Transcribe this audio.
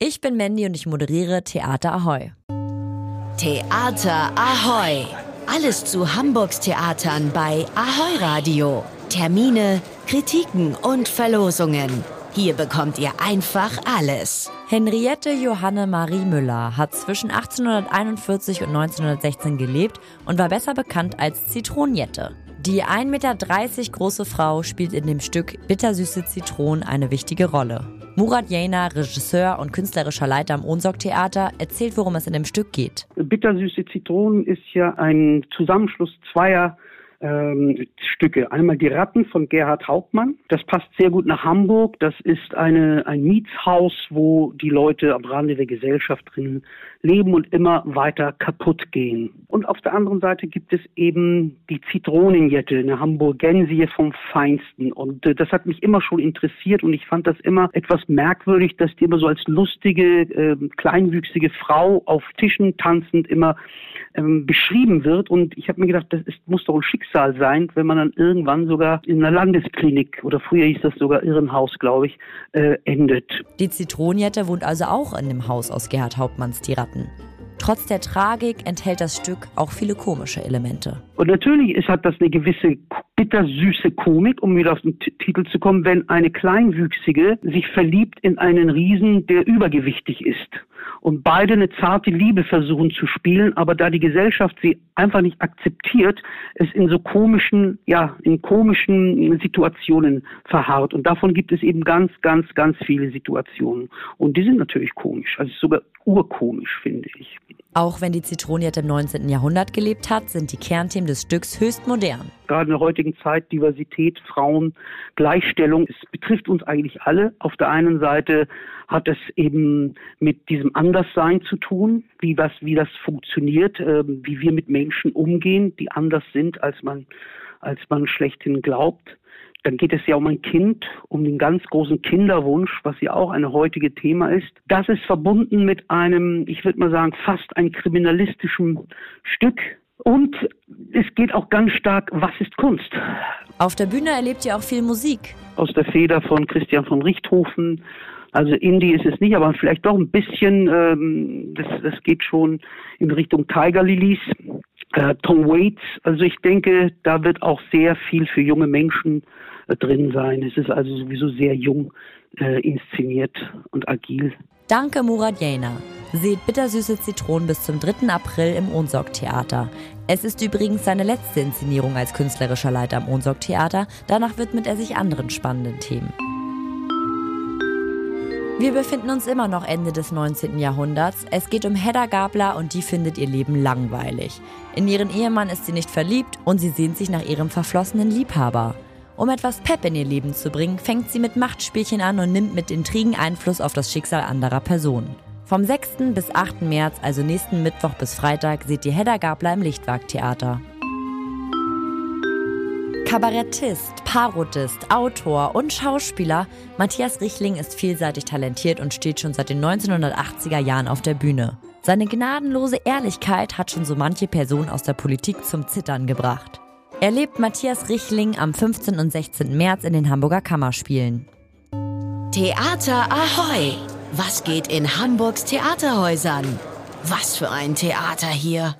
Ich bin Mandy und ich moderiere Theater Ahoy. Theater Ahoy! Alles zu Hamburgs Theatern bei Ahoy Radio. Termine, Kritiken und Verlosungen. Hier bekommt ihr einfach alles. Henriette Johanne Marie Müller hat zwischen 1841 und 1916 gelebt und war besser bekannt als Zitronjette. Die 1,30 Meter große Frau spielt in dem Stück Bittersüße Zitronen eine wichtige Rolle. Murat Jena, Regisseur und künstlerischer Leiter am Ohnsorg Theater, erzählt, worum es in dem Stück geht. Bittersüße Zitronen ist ja ein Zusammenschluss zweier ähm, Stücke. Einmal die Ratten von Gerhard Hauptmann. Das passt sehr gut nach Hamburg. Das ist eine, ein Mietshaus, wo die Leute am Rande der Gesellschaft drin leben und immer weiter kaputt gehen. Und auf der anderen Seite gibt es eben die Zitronenjette, eine Hamburgensie vom Feinsten. Und äh, das hat mich immer schon interessiert und ich fand das immer etwas merkwürdig, dass die immer so als lustige, äh, kleinwüchsige Frau auf Tischen tanzend immer ähm, beschrieben wird. Und ich habe mir gedacht, das ist, muss doch ein Schicksal sein, wenn man dann irgendwann sogar in einer Landesklinik oder früher hieß das sogar Irrenhaus, glaube ich, äh, endet. Die Zitronenjette wohnt also auch in dem Haus aus Gerhard Hauptmanns Die Ratten. Trotz der Tragik enthält das Stück auch viele komische Elemente. Und natürlich ist, hat das eine gewisse bittersüße Komik, um wieder auf den T Titel zu kommen, wenn eine Kleinwüchsige sich verliebt in einen Riesen, der übergewichtig ist und beide eine zarte Liebe versuchen zu spielen, aber da die Gesellschaft sie einfach nicht akzeptiert, es in so komischen, ja, in komischen Situationen verharrt. Und davon gibt es eben ganz, ganz, ganz viele Situationen. Und die sind natürlich komisch, also sogar urkomisch, finde ich. Auch wenn die Zitronenjette im 19. Jahrhundert gelebt hat, sind die Kernthemen des Stücks höchst modern. Gerade in der heutigen Zeit Diversität, Frauen, Gleichstellung, es betrifft uns eigentlich alle. Auf der einen Seite hat es eben mit diesem Anderssein zu tun, wie was, wie das funktioniert, äh, wie wir mit Menschen umgehen, die anders sind, als man, als man schlechthin glaubt. Dann geht es ja um ein Kind, um den ganz großen Kinderwunsch, was ja auch ein heutige Thema ist. Das ist verbunden mit einem, ich würde mal sagen, fast ein kriminalistischen Stück. Und es geht auch ganz stark, was ist Kunst? Auf der Bühne erlebt ihr auch viel Musik. Aus der Feder von Christian von Richthofen. Also Indie ist es nicht, aber vielleicht doch ein bisschen, ähm, das, das geht schon in Richtung Tiger Lilies. Äh, Tom Waits, also ich denke, da wird auch sehr viel für junge Menschen äh, drin sein. Es ist also sowieso sehr jung äh, inszeniert und agil. Danke Murat Jena. Seht Bittersüße Zitronen bis zum 3. April im Ohnsorg Theater. Es ist übrigens seine letzte Inszenierung als künstlerischer Leiter am Ohnsorg Theater. Danach widmet er sich anderen spannenden Themen. Wir befinden uns immer noch Ende des 19. Jahrhunderts. Es geht um Hedda Gabler und die findet ihr Leben langweilig. In ihren Ehemann ist sie nicht verliebt und sie sehnt sich nach ihrem verflossenen Liebhaber. Um etwas Pep in ihr Leben zu bringen, fängt sie mit Machtspielchen an und nimmt mit Intrigen Einfluss auf das Schicksal anderer Personen. Vom 6. bis 8. März, also nächsten Mittwoch bis Freitag, seht ihr Hedda Gabler im Lichtwag-Theater. Kabarettist, Parodist, Autor und Schauspieler, Matthias Richling ist vielseitig talentiert und steht schon seit den 1980er Jahren auf der Bühne. Seine gnadenlose Ehrlichkeit hat schon so manche Person aus der Politik zum Zittern gebracht. Erlebt Matthias Richling am 15. und 16. März in den Hamburger Kammerspielen. Theater Ahoy! Was geht in Hamburgs Theaterhäusern? Was für ein Theater hier!